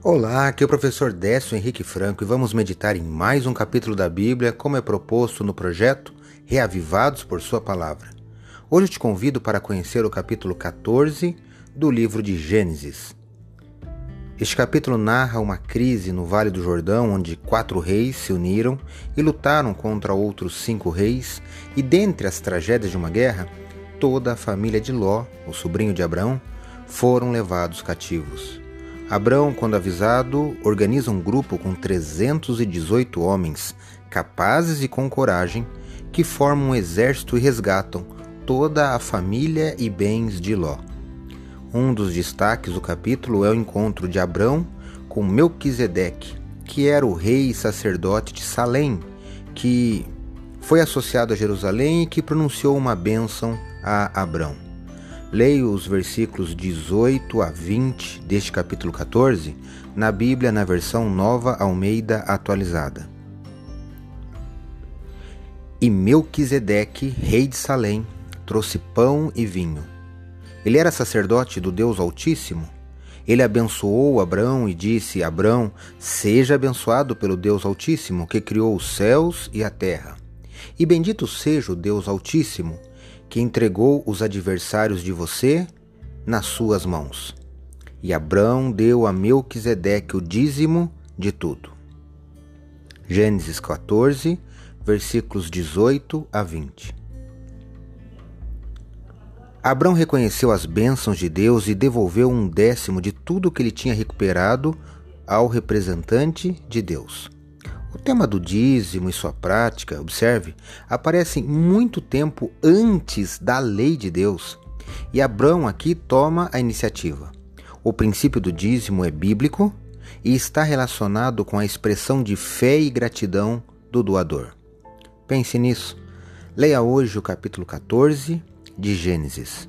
Olá, aqui é o professor Décio Henrique Franco e vamos meditar em mais um capítulo da Bíblia, como é proposto no projeto Reavivados por Sua Palavra. Hoje te convido para conhecer o capítulo 14 do livro de Gênesis. Este capítulo narra uma crise no Vale do Jordão, onde quatro reis se uniram e lutaram contra outros cinco reis, e dentre as tragédias de uma guerra, toda a família de Ló, o sobrinho de Abraão, foram levados cativos. Abrão, quando avisado, organiza um grupo com 318 homens capazes e com coragem que formam um exército e resgatam toda a família e bens de Ló. Um dos destaques do capítulo é o encontro de Abrão com Melquisedeque, que era o rei e sacerdote de Salém, que foi associado a Jerusalém e que pronunciou uma bênção a Abrão. Leio os versículos 18 a 20 deste capítulo 14 na Bíblia na versão Nova Almeida atualizada. E Melquisedeque, rei de Salém, trouxe pão e vinho. Ele era sacerdote do Deus Altíssimo. Ele abençoou Abrão e disse: Abrão, seja abençoado pelo Deus Altíssimo, que criou os céus e a terra. E bendito seja o Deus Altíssimo, que entregou os adversários de você nas suas mãos. E Abrão deu a Melquisedeque o dízimo de tudo. Gênesis 14, versículos 18 a 20. Abrão reconheceu as bênçãos de Deus e devolveu um décimo de tudo que ele tinha recuperado ao representante de Deus. O tema do dízimo e sua prática, observe, aparecem muito tempo antes da lei de Deus. E Abraão aqui toma a iniciativa. O princípio do dízimo é bíblico e está relacionado com a expressão de fé e gratidão do doador. Pense nisso. Leia hoje o capítulo 14 de Gênesis.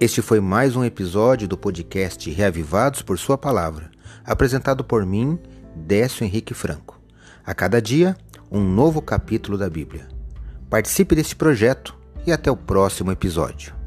Este foi mais um episódio do podcast Reavivados por Sua Palavra, apresentado por mim, Décio Henrique Franco. A cada dia, um novo capítulo da Bíblia. Participe deste projeto e até o próximo episódio.